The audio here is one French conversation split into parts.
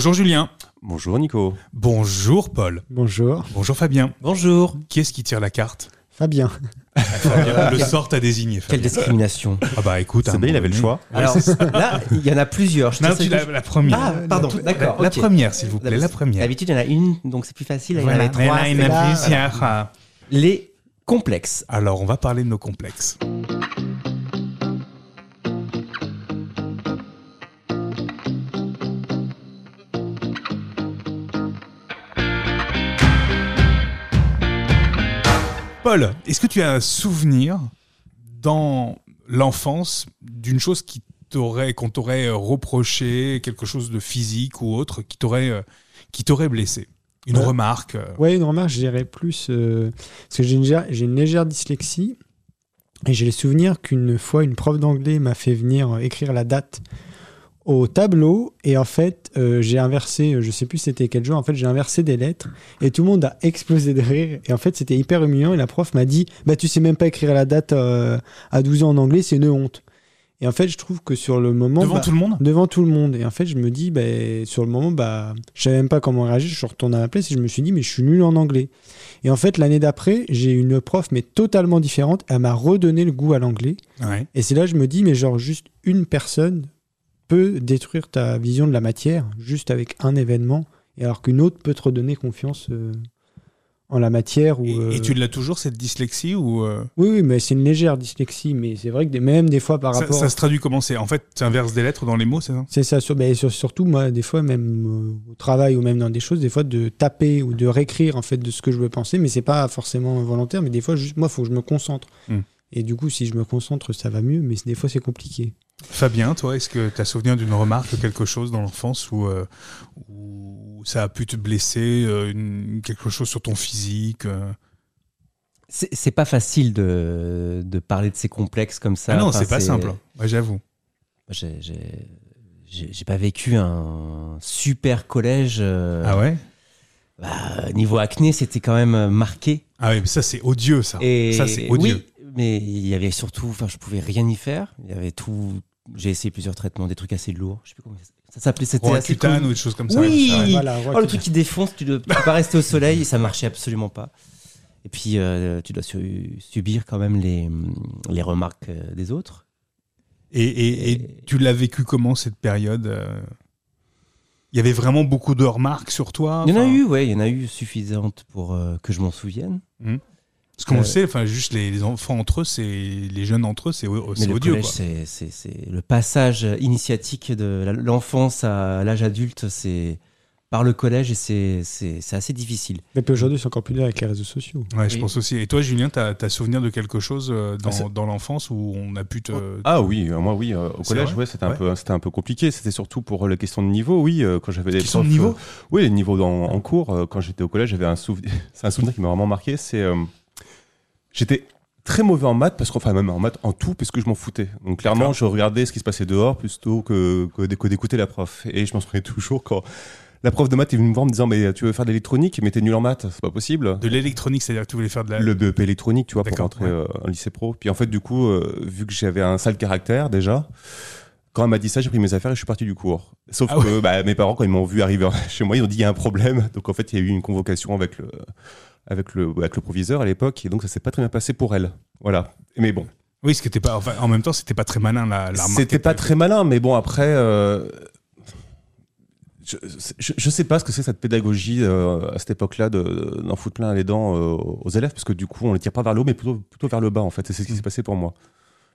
Bonjour Julien. Bonjour Nico. Bonjour Paul. Bonjour. Bonjour Fabien. Bonjour. Qui est-ce qui tire la carte Fabien. Fabien. Le sort t'a désigné. Quelle discrimination. Ah bah écoute, à bien, il avait le choix. Alors là, il y en a plusieurs. Je Non, t'essaie tu de- la, la première. Ah, pardon, La toute- d'accord, La, première, s'il vous plaît, la première. D'habitude, il y en a une, donc c'est plus facile. Là, Voilà, Il y en là, trois. il y en a plusieurs. Les complexes. Alors, on va parler de nos complexes. Paul, est-ce que tu as un souvenir dans l'enfance d'une chose qui t'aurait, qu'on t'aurait euh, reproché, quelque chose de physique ou autre, qui t'aurait, euh, qui t'aurait blessé? Une Ouais. remarque euh, Ouais, une remarque, je dirais plus. euh, parce que j'ai une, j'ai une légère dyslexie. Et j'ai le souvenir qu'une fois, une prof d'anglais m'a fait venir écrire la date au tableau. Et en fait, euh, j'ai inversé, euh, je sais plus c'était quel jour, en fait, j'ai inversé des lettres. Et tout le monde a explosé de rire. Et en fait, c'était hyper humiliant. Et la prof m'a dit Bah, tu sais même pas écrire la date euh, à 12 ans en anglais, c'est une honte. Et en fait, je trouve que sur le moment. devant bah, tout le monde? devant tout le monde. Et en fait, je me dis, bah, sur le moment, bah, je savais même pas comment réagir. Je suis retourné à la place et je me suis dit, mais je suis nul en anglais. Et en fait, l'année d'après, j'ai eu une prof, mais totalement différente. Elle m'a redonné le goût à l'anglais. Ouais. Et c'est là que je me dis, mais genre, juste une personne peut détruire ta vision de la matière, juste avec un événement, et alors qu'une autre peut te redonner confiance euh, en la matière. Ou, Et, euh, et tu l'as toujours cette dyslexie ou euh, Oui, oui, mais c'est une légère dyslexie. Mais c'est vrai que des- même des fois, par ça, rapport. ça se traduit comment? C'est En fait, tu inverses des lettres dans les mots, c'est ça? C'est ça, sur, ben, sur- surtout moi, des fois, même euh, au travail ou même dans des choses, des fois de taper ou de réécrire en fait de ce que je veux penser, mais c'est pas forcément volontaire, mais des fois, juste moi, il faut que je me concentre. Hmm. Et du coup, si je me concentre, ça va mieux, mais des fois, c'est compliqué. Fabien, toi, est-ce que tu as souvenir d'une remarque, quelque chose dans l'enfance où, euh, où ça a pu te blesser, euh, une- quelque chose sur ton physique euh? C'est pas facile de, de parler de ces complexes comme ça. Ah non, Enfin, c'est pas simple. Ouais, J'avoue. J'ai- pas vécu un super collège. euh, Ah ouais? bah, niveau acné, c'était quand même marqué. Ah oui, mais ça, c'est odieux, ça. Et Ça, c'est odieux. Oui, mais il y avait surtout, enfin, je pouvais rien y faire. Il y avait tout. J'ai essayé plusieurs traitements, des trucs assez lourds. Je sais plus comment ça, s'appelait. C'était assez Roaccutane connu. ou des choses comme ça. Oui. ça, ouais. Voilà, Oh, le truc qui défonce, tu ne peux pas rester au soleil et ça marchait absolument pas. Et puis, euh, tu dois su- subir quand même les, les remarques euh, des autres. Et, et- et Et- tu l'as vécu comment cette période euh? Il y avait vraiment beaucoup de remarques sur toi? Il y en a eu, ouais, il y en a eu suffisantes pour euh, que je m'en souvienne. Parce qu'on le Euh, sait, enfin, juste les, les enfants entre eux, c'est les jeunes entre eux, c'est odieux. c'est- le passage initiatique de l'enfance à l'âge adulte, c'est par le collège et c'est assez difficile. Mais puis aujourd'hui, c'est encore plus dur avec les réseaux sociaux. Ouais, je Oui. pense aussi. Et toi, Julien, t'as as souvenir de quelque chose euh, dans, Ah, dans l'enfance où on a pu te. Ah oui, euh, moi oui, au collège, ouais, c'était un Ouais. peu, c'était un peu compliqué. C'était surtout pour la question de niveau, oui, quand j'avais des Question de niveau euh, oui, les niveaux en cours. quand j'étais au collège, j'avais un souvenir, c'est un souvenir qui m'a vraiment marqué. C'est, euh, j'étais très mauvais en maths parce qu'enfin même en maths en tout parce que je m'en foutais. Donc clairement, je regardais ce qui se passait dehors plutôt que que, d'é- que d'écouter la prof. Et je m'en souviens toujours quand. La prof de maths est venue me voir en me disant mais tu veux faire de l'électronique? Mais t'es nul en maths c'est pas possible De l'électronique, c'est-à-dire que tu voulais faire de la. le BEP électronique, tu vois, pour rentrer ouais. euh, en lycée pro. Puis en fait, du coup, euh, vu que j'avais un sale caractère déjà, quand elle m'a dit ça, j'ai pris mes affaires et je suis parti du cours. Sauf Ah que bah, mes parents, quand ils m'ont vu arriver chez moi, ils ont dit il y a un problème. Donc en fait, il y a eu une convocation avec le, avec le, avec le proviseur à l'époque, et donc ça s'est pas très bien passé pour elle. Voilà. Mais bon, Oui, ce qui était pas. Enfin, en même temps, c'était pas très malin la, la c'était pas très malin, mais bon, après. euh, je, je, je sais pas ce que c'est cette pédagogie euh, à cette époque-là de- d'en foutre plein les dents euh, aux élèves parce que du coup on les tire pas vers le haut mais plutôt plutôt vers le bas en fait et c'est ce qui Mm. s'est passé pour moi.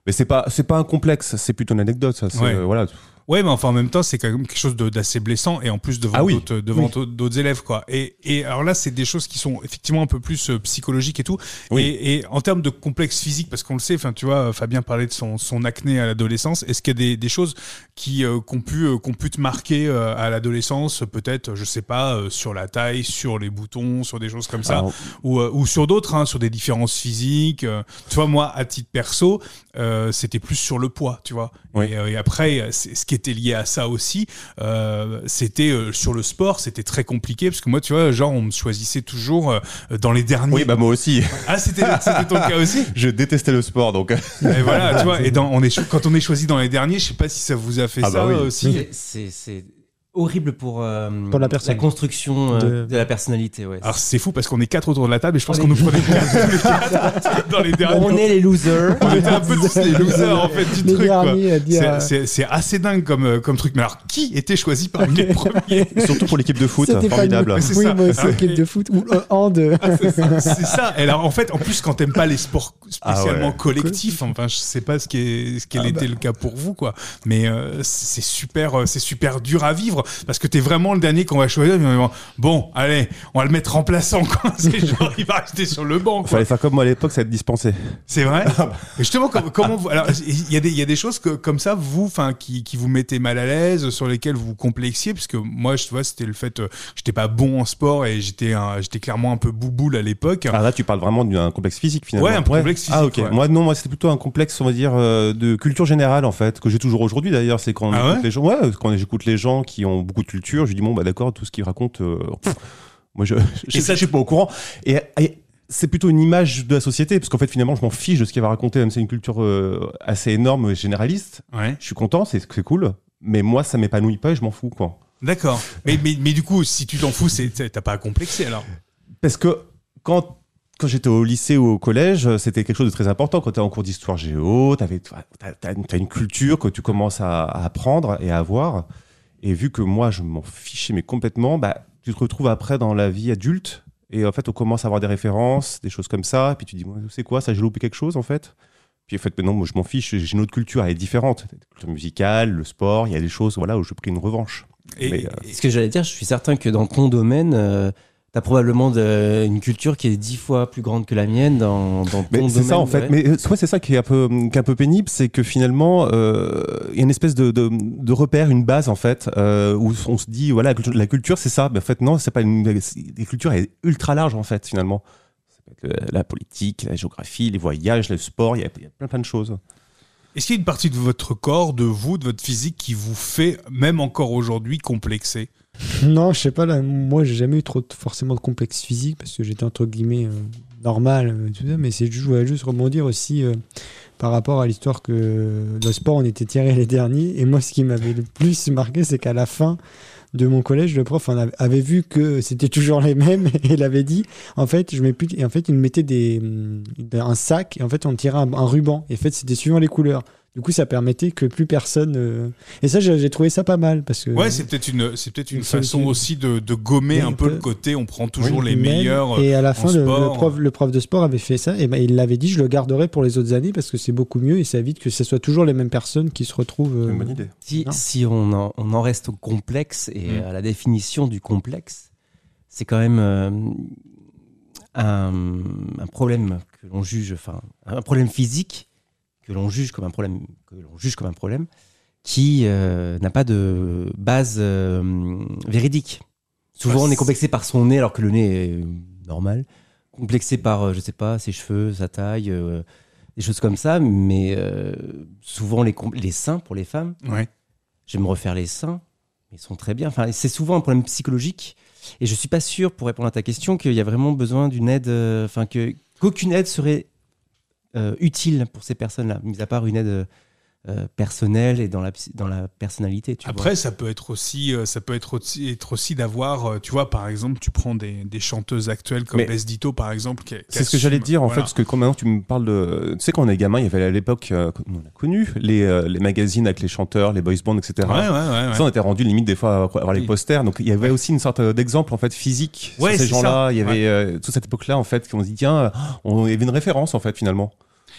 Mais c'est pas c'est pas un complexe, c'est plutôt une anecdote ça. Ouais. euh, voilà. Ouais, mais enfin en même temps, c'est quand même quelque chose d'assez blessant et en plus devant Ah oui. d'autres devant Oui. d'autres- élèves quoi. Et, et alors là, c'est des choses qui sont effectivement un peu plus euh, psychologiques et tout. Oui. Et, et en termes de complexe physique, parce qu'on le sait, enfin tu vois, Fabien parlait de son, son acné à l'adolescence. Est-ce qu'il y a des, des choses qui euh, qu'ont pu euh, pu te marquer euh, à l'adolescence, peut-être, je sais pas, sur la taille, sur les boutons, sur des choses comme ça, Alors, ou, ou sur d'autres, hein, sur des différences physiques. tu vois, moi, à titre perso, euh, c'était plus sur le poids, tu vois. Oui. Et, euh, et après, ce qui était lié à ça aussi, euh, c'était euh, sur le sport, c'était très compliqué parce que moi, tu vois, genre, on me choisissait toujours euh, dans les derniers. oui, bah moi aussi. Ah, c'était c'était ton cas aussi. Je détestais le sport donc. Et voilà, tu vois. Et dans, on est quand on est choisi dans les derniers, je sais pas si ça vous a fait Ah ça bah oui. aussi. C'est horrible pour, euh, Pour la construction euh, De- la personnalité. Ouais. Alors c'est fou parce qu'on est quatre autour de la table et je pense On qu'on nous prenait quatre, tous les quatre dans les derniers. on est les losers. On était un peu tous les losers en fait du Les truc. dire. C'est- euh, C'est assez dingue comme, comme truc. Mais alors, qui était choisi parmi les premiers? Surtout pour l'équipe de foot, pas formidable. une- C'est Oui, ça. moi aussi, Ah, équipe de foot ou euh, hand. C'est ça. Et alors, en fait, en plus, quand t'aimes pas les sports spécialement Ah ouais. collectifs, enfin, je sais pas ce qui est, ce Ah était bah. le cas pour vous, quoi. Mais euh, c'est super, c'est super dur à vivre parce que t'es vraiment le dernier qu'on va choisir. Bon, allez, on va le mettre remplaçant, quoi. C'est genre, il va rester sur le banc, quoi. Fallait faire comme moi à l'époque, ça va être dispensé. C'est vrai. Et justement, com- comment vous, alors, il y a des, il y a des choses que, comme ça, vous, enfin, qui, qui vous mettaient mal à l'aise, sur lesquelles vous vous complexiez, parce que moi, je vois, c'était le fait, euh, j'étais pas bon en sport et j'étais, j'étais clairement un peu bouboule à l'époque. Ah là, tu parles vraiment d'un complexe physique finalement. Ouais, un complexe physique, Ah ok. ouais. Moi non, moi c'était plutôt un complexe, on va dire, euh, de culture générale en fait, que j'ai toujours aujourd'hui d'ailleurs. C'est quand Ah ouais? les gens, ouais, quand j'écoute les gens qui ont beaucoup de culture, je dis bon bah d'accord, tout ce qu'ils racontent, euh, pff, moi je, je, Et ça, je suis pas au courant. Et, et c'est plutôt une image de la société, parce qu'en fait finalement je m'en fiche de ce qu'il va raconter, même si c'est une culture euh, assez énorme, généraliste. Ouais. Je suis content, c'est cool, mais moi ça m'épanouit pas et je m'en fous quoi. D'accord. Mais, mais, mais du coup, si tu t'en fous, t'as pas à complexer alors. Parce que quand, quand j'étais au lycée ou au collège, c'était quelque chose de très important. Quand tu es en cours d'histoire géo, tu as, une culture que tu commences à, à apprendre et à avoir. Et vu que moi, je m'en fichais mais complètement, bah, tu te retrouves après dans la vie adulte. Et en fait, on commence à avoir des références, des choses comme ça. Et puis tu dis, c'est quoi ça? J'ai loupé quelque chose en fait? Puis en fait, non, moi je m'en fiche, j'ai une autre culture, elle est différente. La culture musicale, le sport, il y a des choses voilà, où je pris une revanche. Et, Mais, euh, Ce que j'allais dire, je suis certain que dans ton domaine, euh, t'as probablement de- une culture qui est dix fois plus grande que la mienne dans, dans ton Mais domaine. c'est ça en fait. ouais. Mais euh, ouais, c'est ça qui est un peu, qui est un peu pénible, c'est que finalement, euh, il y a une espèce de, de, de repère, une base en fait, euh, où on se dit voilà, la culture- c'est ça. Mais en fait non, c'est pas une. La culture est ultra large en fait finalement. Ça peut être le- la politique, la géographie, les voyages, le sport. Il y y a plein plein de choses. est-ce qu'il y a une partie de votre corps, de vous, de votre physique qui vous fait, même encore aujourd'hui, complexer? Non, je sais pas, là, moi j'ai jamais eu trop forcément de complexe physique parce que j'étais entre guillemets euh, normal, euh, tout ça, mais c'est juste, juste rebondir aussi euh, par rapport à l'histoire que le sport on était tirés les derniers. Et moi, ce qui m'avait le plus marqué, c'est qu'à la fin de mon collège, le prof avait, vu que c'était toujours les mêmes et il avait dit en fait, je mets plus, et en fait, il me mettait des, hum, un sac et en fait, on tirait un, un ruban. Et en fait, c'était suivant les couleurs. Du coup, ça permettait que plus personne. euh, Et ça, j'ai trouvé ça pas mal parce que. Ouais, c'est peut-être une, c'est peut-être une Une façon solution. aussi de, de gommer un peu le côté, on prend toujours les Même, meilleurs. Et à la en fin, le, prof, le prof de sport avait fait ça. Et ben, il l'avait dit, je le garderai pour les autres années parce que c'est beaucoup mieux et ça évite que ce soit toujours les mêmes personnes qui se retrouvent. C'est euh, une bonne idée. Si, si on, en, on en reste au complexe et Mm. à la définition du complexe, c'est quand même euh, un, un problème que l'on juge, enfin, un problème physique que l'on juge comme un problème, que l'on juge comme un problème, qui euh, n'a pas de base euh, véridique. Souvent, on est complexé par son nez alors que le nez est normal, complexé par, euh, je sais pas, ses cheveux, sa taille. euh, des choses comme ça, mais souvent les, seins pour les femmes, Ouais. je vais me refaire les seins, ils sont très bien. Enfin, c'est souvent un problème psychologique. Et je suis pas sûr, pour répondre à ta question, qu'il y a vraiment besoin d'une aide, enfin que qu'aucune aide serait utile pour ces personnes-là, mis à part une aide euh, personnelle et dans la dans la personnalité. Tu Après, ça peut être aussi, euh, ça peut être aussi, être aussi d'avoir, euh, tu vois, par exemple, tu prends des, des chanteuses actuelles comme Mais- Les Dito, par exemple. C'est ce que j'allais te dire en voilà. fait, parce que quand maintenant tu me parles de. Tu sais, quand on est gamin, il y avait à l'époque, euh, on a connu les, euh, les magazines avec les chanteurs, les boys bands, etc. Ouais, ouais, ouais. ouais. Ça, on était rendu limite des fois à avoir les posters. Donc, il y avait aussi une sorte d'exemple en fait physique Ouais, sur ces gens-là. Il y avait toute cette époque-là en fait, qu'on se dit tiens, on il y avait une référence en fait finalement.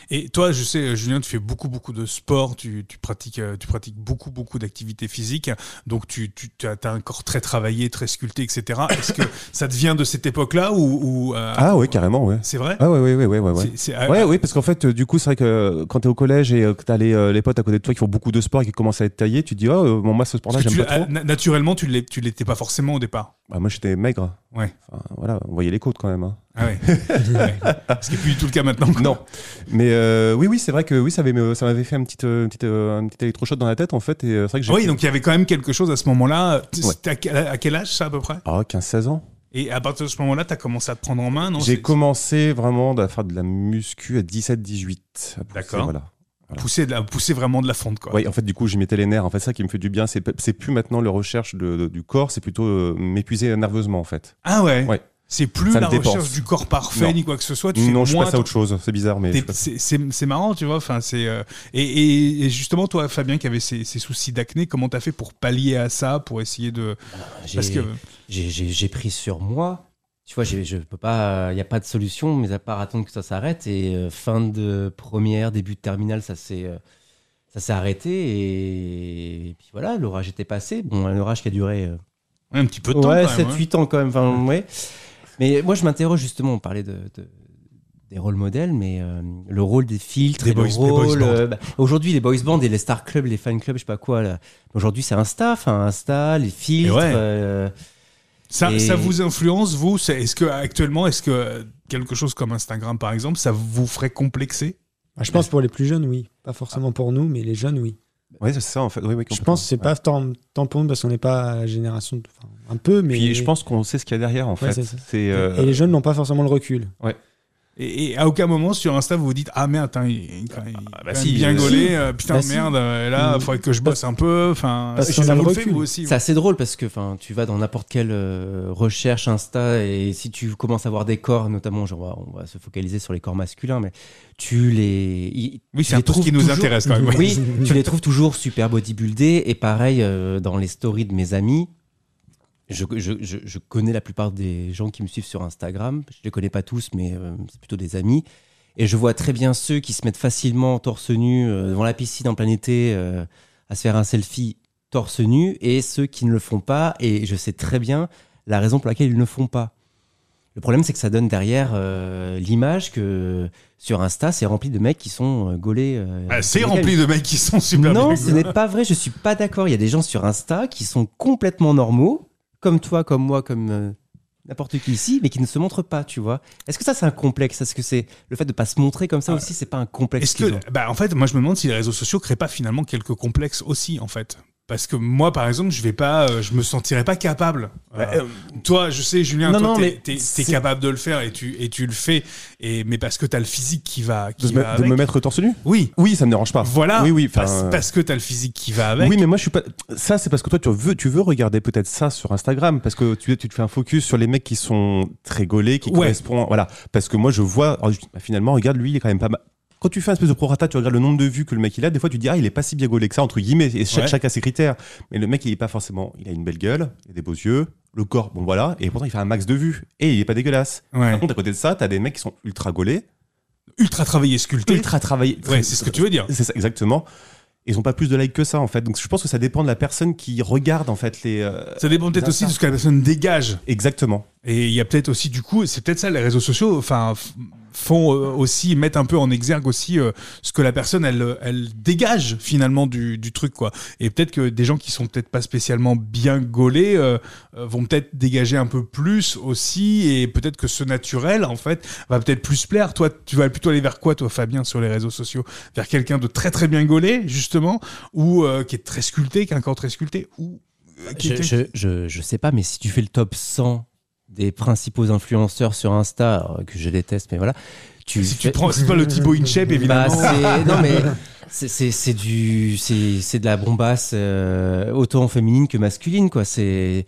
Et toi, je sais, Julien, tu fais beaucoup, beaucoup de sport, tu, tu pratiques, euh, tu pratiques beaucoup, beaucoup d'activités physiques, donc tu, tu as, un corps très travaillé, très sculpté, etc. Est-ce que ça te vient de cette époque-là ou, ou, euh, Ah ouais, carrément, ouais. c'est vrai Ah ouais, ouais, ouais, ouais, ouais. ouais. C'est- ah, Ouais, oui, parce qu'en fait, euh, du coup, c'est vrai que euh, quand t'es au collège et euh, que t'as les, euh, les potes à côté de toi qui font beaucoup de sport et qui commencent à être taillés, tu te dis, oh, euh, bon, moi, ce sport-là, j'aime tu- pas trop. ah, na- naturellement, tu l'es- tu l'étais pas forcément au départ. Bah, moi, j'étais maigre. Ouais. Enfin, voilà, on voyait les côtes quand même. hein. Ah ouais. Ce qui n'est plus du tout le cas maintenant. quoi. Non. Mais euh, oui, oui, c'est vrai que oui, ça avait- ça m'avait fait un petit, euh, petit, euh, un petit électrochoc dans la tête, en fait. Et euh, c'est vrai que j'ai. Oui, donc il y avait quand même quelque chose à ce moment-là. Ouais. À, quel- à quel âge ça à peu près? Ah, 15-16 ans. Et à partir de ce moment-là, tu as commencé à te prendre en main, non? J'ai commencé vraiment à faire de la muscu à 17-18. Après, D'accord. Voilà. Voilà. pousser, de la- pousser vraiment de la fonte. Quoi. Oui, en fait, du coup, j'y mettais les nerfs. En fait, ça qui me fait du bien, c'est c'est plus maintenant le recherche de, de- du corps, c'est plutôt euh, m'épuiser nerveusement, en fait. Ah ouais, Ouais. C'est plus Ça la me dépense. recherche du corps parfait Non. ni quoi que ce soit. Tu fais non, je passe à autre chose. C'est bizarre, mais. C'est marrant, tu vois. Enfin, c'est euh, et, et- et justement toi, Fabien, qui avait ces, ces soucis d'acné, comment t'as fait pour pallier à ça, pour essayer de J'ai- parce que j'ai- pris sur moi. Tu vois, je peux pas. Il n'y a pas de solution, mais à part attendre que ça s'arrête. Et euh, fin de première, début de terminale, ça s'est euh, ça s'est arrêté. Et, et puis voilà, l'orage était passé. Bon, un orage qui a duré euh, un petit peu de temps. ouais, quand même, 7-8 ans quand même. Enfin, ouais. Mais moi, je m'interroge justement, on parlait de, de- des rôles modèles, mais euh, le rôle des filtres, Des et boys- le rôle. bands. euh, bah, Aujourd'hui, les boys bands et les star clubs, les fan clubs, je sais pas quoi. là. Aujourd'hui, c'est Insta, enfin Insta, les filtres. ouais. euh, Ça, Et- ça vous influence vous? C'est- Est-ce que actuellement, est-ce que quelque chose comme Instagram par exemple, ça vous ferait complexer? Bah, je pense pour les plus jeunes, oui. Pas forcément pour nous, mais les jeunes, oui. Ouais, c'est ça, en fait. Oui, oui, Je pense que c'est pas tant, tant pour nous parce qu'on n'est pas génération. de- enfin, un peu, mais. Puis je pense qu'on sait ce qu'il y a derrière, en Ouais, fait. c'est. C'est. euh, Et les jeunes n'ont pas forcément le recul. Et, et à aucun moment sur Insta vous vous dites ah merde, attends, il, il- il- bah même si, bien euh, gaulé, si. euh, putain Bah si. merde, euh, là, il Mm. faudrait que je bosse un peu. Enfin. C'est assez drôle parce que enfin, tu vas dans n'importe quelle euh, recherche Insta et si tu commences à voir des corps, notamment, genre, on va- on va se focaliser sur les corps masculins, mais tu les. Oui, c'est un ce qui nous toujours- intéresse quand même. ouais. Oui, tu les trouves toujours super bodybuildés et pareil euh, dans les stories de mes amis. Je, je, je, je connais la plupart des gens qui me suivent sur Instagram. Je les connais pas tous, mais euh, c'est plutôt des amis. Et je vois très bien ceux qui se mettent facilement torse nu euh, devant la piscine en plein été euh, à se faire un selfie torse nu et ceux qui ne le font pas. Et je sais très bien la raison pour laquelle ils ne le font pas. Le problème, c'est que ça donne derrière euh, l'image que sur Insta, c'est rempli de mecs qui sont euh, gaulés. euh, Ah, c'est rempli de mecs qui sont super non, ce n'est pas vrai. Je suis pas d'accord. Il y a des gens sur Insta qui sont complètement normaux, comme toi, comme moi, comme euh, n'importe qui ici, mais qui ne se montrent pas. Tu vois Est-ce que ça, c'est un complexe? Est-ce que c'est le fait de pas se montrer comme ça Ah. aussi C'est pas un complexe Est-ce que, bah, en fait, moi, je me demande si les réseaux sociaux créent pas finalement quelques complexes aussi, en fait. Parce que moi, par exemple, je vais pas, euh, je me sentirais pas capable. Euh, euh, toi, je sais, Julien, Non, toi, t'es, c'est- capable de le faire et tu, et tu le fais. Et, mais parce que t'as le physique qui va, qui de, me, va de avec. me mettre torse nu? Oui. Oui, ça me dérange pas. Voilà. Oui, oui. Parce, parce que t'as le physique qui va avec. Oui, mais moi je suis pas. Ça, c'est parce que toi, tu veux, tu veux regarder peut-être ça sur Instagram, parce que tu, tu te fais un focus sur les mecs qui sont très gaulés, qui Ouais. correspondent. Voilà. Parce que moi, je vois. alors, bah, finalement, regarde, lui, il est quand même pas mal. Quand tu fais un espèce de prorata, tu regardes le nombre de vues que le mec il a, des fois tu te dis, ah, il est pas si bien gaulé que ça, entre guillemets, et chaque, Ouais. chacun a ses critères. Mais le mec, il est pas forcément. Il a une belle gueule, il a des beaux yeux, le corps, bon voilà, et pourtant il fait un max de vues. Et il est pas dégueulasse. Ouais. Par contre, à côté de ça, t'as des mecs qui sont ultra gaulés, Ultra travaillé, sculpté. ultra travaillés. Ouais, c'est ce que tu veux dire. C'est ça, exactement. Ils ont pas plus de likes que ça, en fait. Donc je pense que ça dépend de la personne qui regarde, en fait, les. euh, Ça dépend peut-être aussi de ce que la personne dégage. Exactement. Et il y a peut-être aussi, du coup, c'est peut-être ça, les réseaux sociaux, enfin, font euh, aussi, mettent un peu en exergue aussi euh, ce que la personne, elle, elle dégage finalement du, du truc, quoi. Et peut-être que des gens qui sont peut-être pas spécialement bien gaulés euh, vont peut-être dégager un peu plus aussi, et peut-être que ce naturel, en fait, va peut-être plus plaire. Toi, tu vas plutôt aller vers quoi, toi, Fabien, sur les réseaux sociaux? Vers quelqu'un de très très bien gaulé, justement, ou euh, qui est très sculpté, qui a un corps très sculpté, ou qui je, je, je, je sais pas, mais si tu fais le top 100 des principaux influenceurs sur Insta, euh, que je déteste, mais voilà. Tu Si tu prends, c'est pas le Thibaut Bah, évidemment. c'est- non mais c'est- du c'est de la bombasse euh, autant féminine que masculine quoi. C'est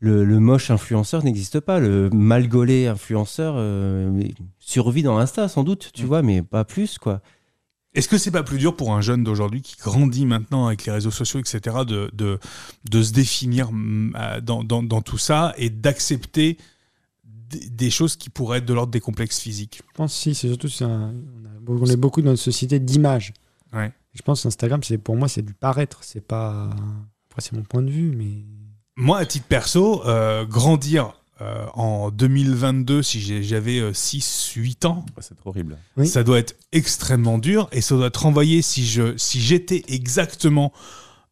le, le moche influenceur n'existe pas. Le mal gaulé influenceur euh, survit dans Insta sans doute, tu Mm. vois, mais pas plus quoi. Est-ce que c'est pas plus dur pour un jeune d'aujourd'hui qui grandit maintenant avec les réseaux sociaux, etc., de, de, de se définir mm, dans, dans, dans tout ça et d'accepter des, des choses qui pourraient être de l'ordre des complexes physiques? Je pense si, c'est surtout un- on est beaucoup dans une société d'image. Ouais. Je pense Instagram, c'est pour moi, c'est du paraître. C'est pas. Après, c'est mon point de vue, mais. Moi, à titre perso, euh, grandir euh, en 2022, si j'avais 6-8 ans, C'est horrible. Oui. ça doit être extrêmement dur et ça doit être renvoyé si je si j'étais exactement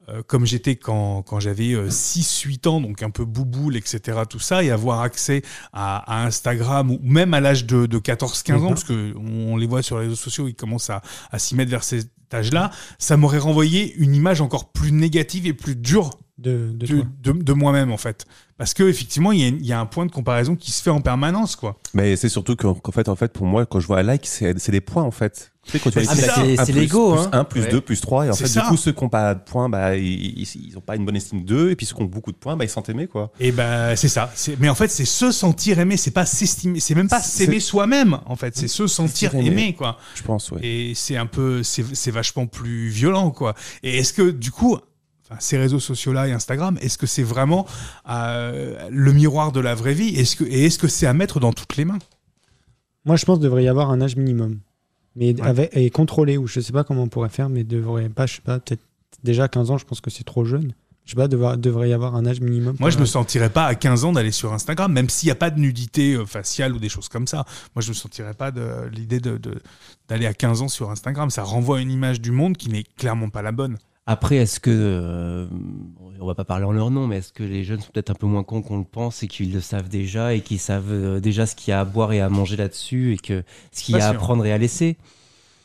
euh, comme j'étais quand, quand j'avais 6-8 ans, donc un peu bouboule, etc., tout ça, et avoir accès à, à Instagram, ou même à l'âge de, de 14-15 ans, parce que on les voit sur les réseaux sociaux, ils commencent à, à s'y mettre vers cet âge-là, ça m'aurait renvoyé une image encore plus négative et plus dure de, de de, de, de moi-même en fait. Parce que effectivement, il y, a, il y a un point de comparaison qui se fait en permanence, quoi. Mais c'est surtout qu'en fait, en fait, pour moi, quand je vois un like, c'est c'est des points en fait. Tu sais, quand tu Mais vas c'est l'ego, plus hein. 1, plus Ouais. 2, plus 3. Et en fait, ça. du coup, ceux qui n'ont pas de points, bah, ils n'ont pas une bonne estime d'eux. Et puis ceux qui ont beaucoup de points, bah, ils sentent aimer, quoi. Et ben c'est ça. Mais en fait, c'est se sentir aimé. C'est pas s'estimer. C'est même pas s'aimer soi-même. En fait, c'est se sentir aimé. aimé, quoi. Je pense, ouais. Et c'est un peu, c'est c'est vachement plus violent, quoi. Et est-ce que du coup, ces réseaux sociaux-là et Instagram, est-ce que c'est vraiment euh, le miroir de la vraie vie? Est-ce que et est-ce que c'est à mettre dans toutes les mains? Moi, je pense qu'il devrait y avoir un âge minimum. Mais Ouais. avec, et contrôlé, ou je sais pas comment on pourrait faire, mais devrait pas, je sais pas, peut-être déjà 15 ans, je pense que c'est trop jeune. Je sais pas, devoir, devrait y avoir un âge minimum. Moi, je me sentirais pas à 15 ans d'aller sur Instagram, même s'il n'y a pas de nudité euh, faciale ou des choses comme ça. Moi, je me sentirais pas de l'idée de de- d'aller à 15 ans sur Instagram. Ça renvoie une image du monde qui n'est clairement pas la bonne. Après, est-ce que, euh, on va pas parler en leur nom, mais est-ce que les jeunes sont peut-être un peu moins cons qu'on le pense et qu'ils le savent déjà et qu'ils savent euh, déjà ce qu'il y a à boire et à manger là-dessus et que ce qu'il y a à prendre et à laisser?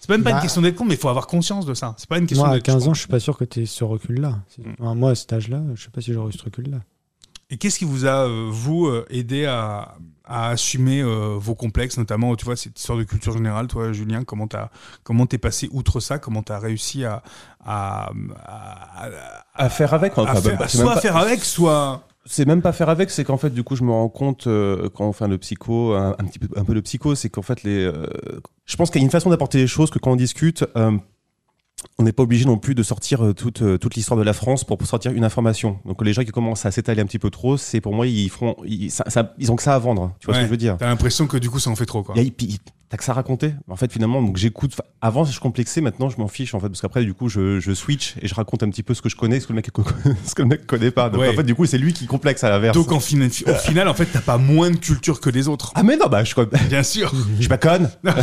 C'est même pas Bah- une question d'être con, mais il faut avoir conscience de ça. C'est pas une question Moi, à d'être 15 con. ans, je suis pas sûr que tu aies ce recul-là. C'est- Mm. Enfin, moi, à cet âge-là, je sais pas si j'aurais eu ce recul-là. Et qu'est-ce qui vous a, euh, vous, euh, aidé à, à assumer euh, vos complexes, notamment, tu vois, cette histoire de culture générale, toi, Julien, comment t'as, comment t'es passé outre ça, comment t'as réussi à, à, à, À faire avec, à enfin, faire- bah, soit pas- faire avec, soit. C'est même pas faire avec, c'est qu'en fait, du coup, je me rends compte euh, quand on fait le psycho, un, un petit peu, un peu de psycho, c'est qu'en fait, les, euh, je pense qu'il y a une façon d'apporter les choses que quand on discute, euh, on n'est pas obligé non plus de sortir euh, toute, euh, toute l'histoire de la France pour sortir une information. Donc les gens qui commencent à s'étaler un petit peu trop, c'est pour moi, ils feront, ils, ça- ça- ils ont que ça à vendre. Tu vois ce que je veux dire T'as l'impression que du coup, ça en fait trop, quoi. Puis, T'as que ça à raconter. En fait, finalement, donc j'écoute. Avant, je complexais. Maintenant, je m'en fiche en fait, parce qu'après, du coup, je, je switch et je raconte un petit peu ce que je connais, ce que le mec, ce que le mec connaît pas. Donc Ouais. en fait, du coup, c'est lui qui complexe à l'inverse. Donc, en au final, en fait, t'as pas moins de culture que les autres. Ah mais non, bah je Bien sûr. je suis pas conne.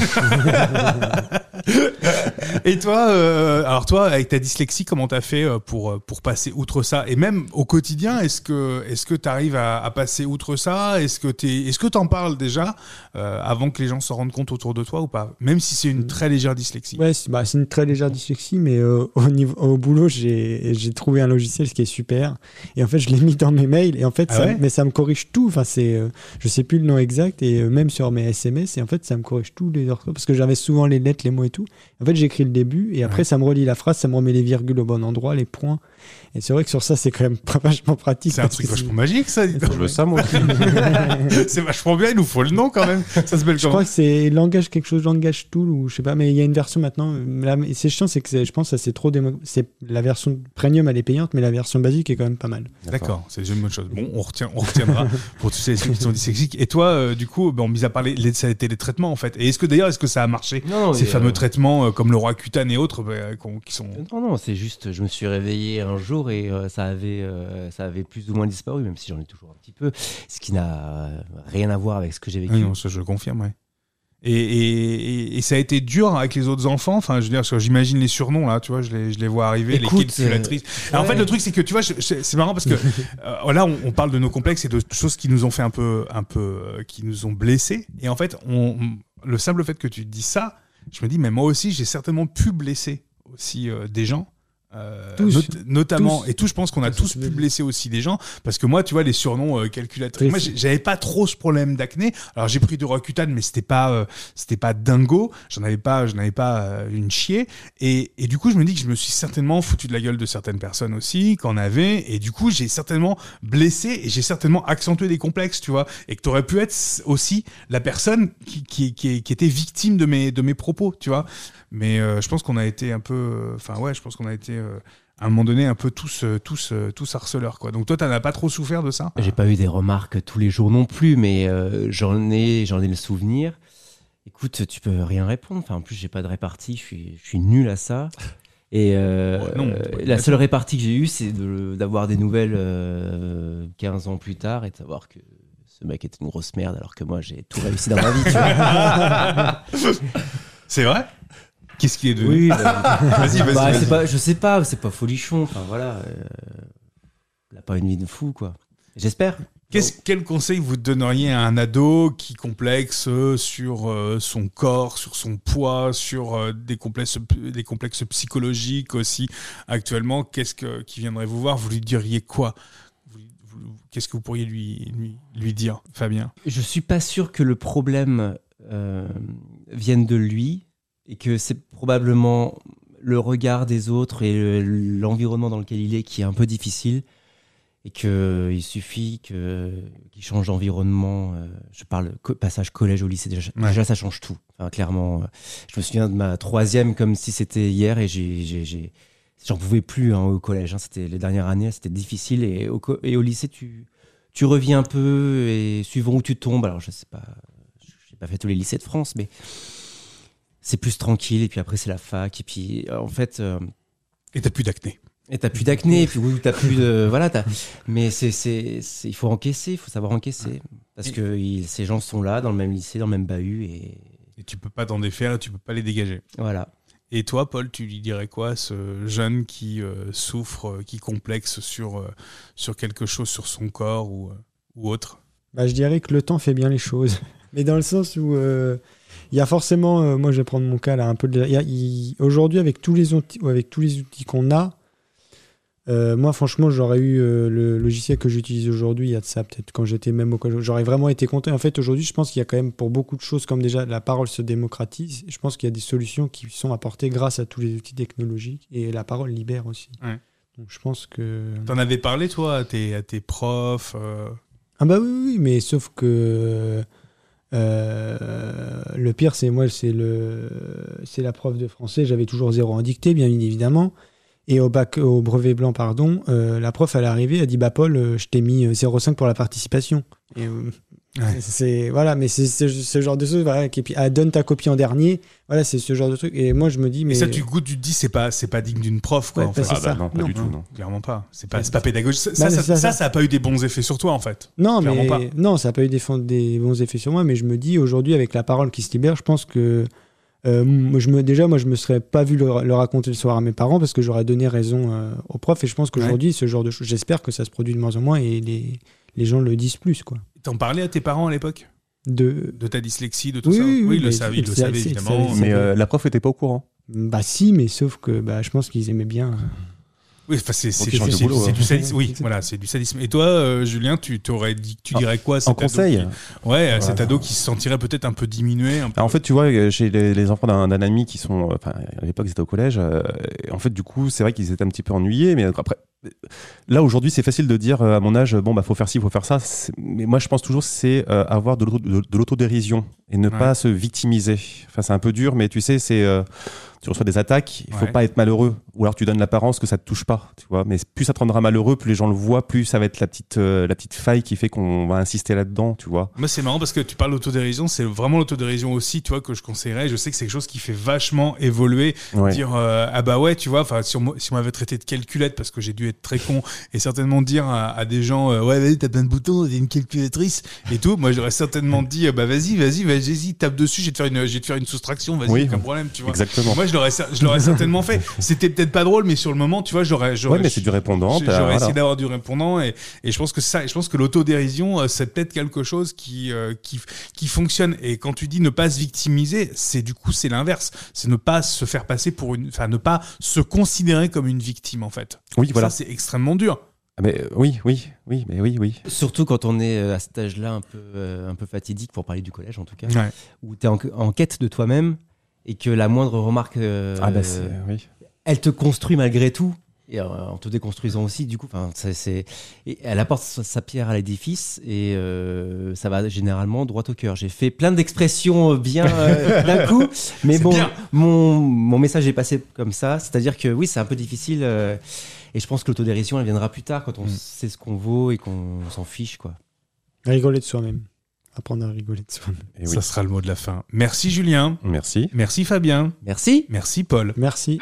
Et toi, euh, alors toi, avec ta dyslexie, comment t'as fait euh, pour, euh, pour passer outre ça? Et même au quotidien, est-ce que est-ce que t'arrives à, à passer outre ça? Est-ce que t'es, est-ce que t'en parles déjà euh, avant que les gens s'en rendent compte autour de toi ou pas? Même si c'est une très légère dyslexie. Ouais, c'est bah, c'est une très légère dyslexie, mais euh, au, niveau, au boulot, j'ai trouvé un logiciel qui est super. Et en fait, je l'ai mis dans mes mails. Et en fait, Ah ça, ouais? mais ça me corrige tout. Enfin, c'est, euh, je sais plus le nom exact. Et euh, même sur mes SMS, et en fait, ça me corrige tous les orthographes. Parce que j'avais souvent les lettres, les mots et tout. En fait, j'écris le début. Et après, Ouais. ça me relie la phrase, ça me remet les virgules au bon endroit, les points. Et c'est vrai que sur ça, c'est quand même pas vachement pratique. C'est un truc vachement magique, ça. dis donc. Je veux ça moi. aussi. c'est vachement bien. Il nous faut le nom quand même. Ça s'appelle Je comment crois que c'est langage quelque chose, langage tool ou je sais pas, mais il y a une version maintenant. euh, c'est chiant, c'est que je pense que ça c'est trop démo... C'est la version premium, elle est payante, mais la version basique est quand même pas mal. D'accord, c'est une bonne chose. Bon, on, retient, on retiendra pour tous ceux qui sont dyslexiques. Et toi, euh, du coup, bon, mis à part les, les- ça a été les traitements en fait. Et est-ce que d'ailleurs, est-ce que ça a marché Non, Ces fameux euh, traitements euh, comme le roi cutane et autres bah, qui sont. Non, non, c'est juste, je me suis réveillé un jour et euh, ça, avait, euh, ça avait plus ou moins disparu, même si j'en ai toujours un petit peu, ce qui n'a euh, rien à voir avec ce que j'ai vécu. Ah non, ça, je confirme, ouais. Et, et, et- et ça a été dur avec les autres enfants. Enfin, je veux dire, j'imagine les surnoms là, tu vois, je les, je les vois arriver, Écoute, les calculatrices. Alors, en fait, le truc, c'est que tu vois, c'est marrant parce que euh, là, on, on parle de nos complexes et de choses qui nous ont fait un peu, un peu, euh, qui nous ont blessés. Et en fait, on- le simple fait que tu dis ça, je me dis, mais moi aussi, j'ai certainement pu blesser aussi euh, des gens. Euh, Tous. not- notamment Tous. et tout je pense qu'on a Tous, pu blesser aussi des gens parce que moi tu vois les surnoms euh, calculatrices moi j'avais pas trop ce problème d'acné. Alors j'ai pris du Roaccutane mais c'était pas euh, c'était pas dingo. J'en avais pas je n'avais pas une chier. Et, et du coup je me dis que je me suis certainement foutu de la gueule de certaines personnes aussi qu'en avait. Et du coup j'ai certainement blessé et j'ai certainement accentué des complexes tu vois. Et que t'aurais pu être aussi la personne qui, qui, qui, qui était victime de mes de mes propos tu vois. Mais je pense qu'on a été un peu enfin ouais je pense qu'on a été à un moment donné un peu tous euh, tous euh, tous harceleurs quoi donc toi t'en as pas trop souffert de ça? J'ai pas eu des remarques tous les jours non plus, mais euh, j'en ai, j'en ai le souvenir. Écoute, tu peux rien répondre. Enfin, en plus, j'ai pas de répartie. Je suis, je suis nul à ça. Et euh, Ouais, non, euh, la seule répartie que j'ai eue, c'est de- d'avoir des nouvelles euh, 15 ans plus tard et de savoir que ce mec était une grosse merde, alors que moi, j'ai tout réussi dans ma vie. C'est vrai? Qu'est-ce qu'il est devenu Oui, bah, vas-y vas-y bah, vas-y. pas, je sais pas, c'est pas folichon. Enfin voilà, euh, il a pas une vie de fou quoi. J'espère. Quel conseil vous donneriez à un ado qui complexe euh, sur euh, son corps, sur son poids, sur euh, des, complexes, des complexes psychologiques aussi actuellement? Qu'est-ce que, qui viendrait vous voir? Vous lui diriez quoi? Qu'est-ce que vous pourriez lui, lui, lui dire, Fabien? Je suis pas sûr que le problème euh, vienne de lui et que c'est probablement le regard des autres et le- l'environnement dans lequel il est qui est un peu difficile et que il suffit que qu'il change d'environnement. euh, je parle co- passage collège au lycée déjà, Ouais. déjà ça change tout. Enfin, clairement, euh, je me souviens de ma troisième comme si c'était hier et j'ai j'en pouvais plus hein, au collège. hein. C'était les dernières années, c'était difficile et au, et au lycée tu tu reviens un peu et suivant où tu tombes, alors je sais pas, j'ai pas fait tous les lycées de France, mais c'est plus tranquille. Et puis après, c'est la fac. Et puis, euh, en fait, euh, Et t'as plus d'acné. et t'as plus d'acné. Et puis, oui, t'as plus de. Voilà, mais c'est, il faut encaisser, il faut savoir encaisser. Parce que il- ces gens sont là, dans le même lycée, dans le même bahut. Et Et tu peux pas t'en défaire tu peux pas les dégager. voilà. Et toi, Paul, tu lui dirais quoi ce jeune qui euh, souffre, qui complexe sur, euh, sur quelque chose, sur son corps ou, euh, ou autre? Bah, je dirais que le temps fait bien les choses. Mais dans le sens où euh, il y a forcément, euh, moi je vais prendre mon cas là, un peu de. Aujourd'hui, avec tous les outils, avec tous les outils qu'on a, euh, moi franchement, j'aurais eu euh, le logiciel que j'utilise aujourd'hui, il y a de ça peut-être quand j'étais même au collège, j'aurais vraiment été content. En fait, aujourd'hui, je pense qu'il y a quand même pour beaucoup de choses, comme déjà la parole se démocratise, je pense qu'il y a des solutions qui sont apportées grâce à tous les outils technologiques et la parole libère aussi. Ouais. Donc je pense que. T'en avais parlé, toi, à tes, à tes profs Ah bah oui, oui, mais sauf que euh, le pire, c'est moi, c'est le, c'est la prof de français. J'avais toujours zéro en dictée, bien évidemment. Et au bac, au brevet blanc, pardon, euh, la prof, elle est arrivée, elle a dit bah Paul, euh, je t'ai mis euh, 0,5 pour la participation. Ouais. c'est voilà, mais c'est ce, ce genre de choses. Voilà, et puis ah, donne ta copie en dernier. Voilà, c'est ce genre de truc. Et moi, je me dis mais Et ça, tu goûtes, tu te dis, c'est pas, c'est pas digne d'une prof, quoi. Ouais, en bah, fait. c'est ça. non, pas Non. du tout, non. Clairement pas. C'est pas, c'est pas pédagogique. Ça, Bah, ça, c'est ça, ça, ça, ça. ça a pas eu des bons effets sur toi, en fait. Non, Clairement mais pas. non, ça n'a pas eu des, bons effets sur moi, mais je me dis aujourd'hui, avec la parole qui se libère, je pense que euh, moi, je me, déjà, moi, je me serais pas vu le, le raconter le soir à mes parents parce que j'aurais donné raison euh, aux profs. Et je pense qu'aujourd'hui, ce genre de choses, j'espère que ça se produit de moins en moins et les, les gens le disent plus, quoi. T'en parlais à tes parents à l'époque? De, De ta dyslexie, de tout Oui, ça? oui, oui, ils le ils le savaient, évidemment. Mais euh, la prof était pas au courant. bah si, mais sauf que bah, je pense qu'ils aimaient bien. Oui, enfin, c'est hein. du sadisme. Oui, voilà, c'est du sadisme. Et toi, euh, Julien, tu t'aurais dit, tu En- dirais quoi à cet En ado conseil, qui- Ouais, à cet ado qui se sentirait peut-être un peu diminué. Un peu... Alors, en fait, tu vois, euh, chez les, les enfants d'un ami qui sont, euh, enfin, à l'époque, ils étaient au collège. euh, et en fait, du coup, c'est vrai qu'ils étaient un petit peu ennuyés, mais après, euh, là aujourd'hui, c'est facile de dire euh, à mon âge, bon, bah, faut faire ci, faut faire ça. Mais moi, je pense toujours, c'est euh, avoir de l'auto- de de l'autodérision et ne Ouais. pas se victimiser. Enfin, c'est un peu dur, mais tu sais, c'est, euh, tu reçois des attaques, il faut Ouais. pas être malheureux, ou alors tu donnes l'apparence que ça te touche pas, tu vois. Mais plus ça te rendra malheureux, plus les gens le voient, plus ça va être la petite, euh, la petite faille qui fait qu'on va insister là-dedans, tu vois. Moi, c'est marrant parce que tu parles d'autodérision, c'est vraiment l'autodérision aussi, tu vois, que je conseillerais. Je sais que c'est quelque chose qui fait vachement évoluer. Ouais. Dire, euh, ah bah ouais, tu vois, enfin, si on, m- si on m'avait traité de calculette parce que j'ai dû être très con et certainement dire à, à des gens, euh, ouais, vas-y, t'as plein de boutons, t'es une calculatrice et tout, moi, j'aurais certainement dit, bah vas-y, vas-y, vas-y, tape dessus, je vais te faire une, je vais te faire une soustraction, vas-y, Oui. aucun problème, tu vois. Exactement. Moi, je l'aurais, cer- je l'aurais certainement fait. C'était peut-être pas drôle, mais sur le moment, tu vois, j'aurais, j'aurais, Ouais, mais c'est du répondant. J'aurais voilà. essayé d'avoir du répondant et, et je pense que ça, je pense que l'autodérision, euh, c'est peut-être quelque chose qui, euh, qui, qui fonctionne. Et quand tu dis ne pas se victimiser, c'est du coup, c'est l'inverse. C'est ne pas se faire passer pour une, enfin, ne pas se considérer comme une victime, en fait. Oui, voilà. Ça, c'est extrêmement dur. Ah, Mais euh, oui, oui, oui, mais oui, oui. Surtout quand on est à cet âge-là un peu, euh, un peu fatidique, pour parler du collège en tout cas, Ouais. où tu es en, en quête de toi-même et que la moindre remarque, euh, ah bah oui. elle te construit malgré tout. Et euh, en te déconstruisant aussi, du coup, enfin, c'est, elle apporte sa, sa pierre à l'édifice et euh, ça va généralement droit au cœur. J'ai fait plein d'expressions euh, bien euh, d'un coup, mais bon, bien. mon, mon message est passé comme ça. C'est-à-dire que oui, c'est un peu difficile euh, et je pense que l'autodérision, elle viendra plus tard quand on Mm. sait ce qu'on vaut et qu'on s'en fiche, quoi. Rigoler de soi-même. Apprendre à rigoler de soi-même. Et oui. Ça sera le mot de la fin. Merci, Julien. Merci. Merci, Fabien. Merci. Merci, Paul. Merci.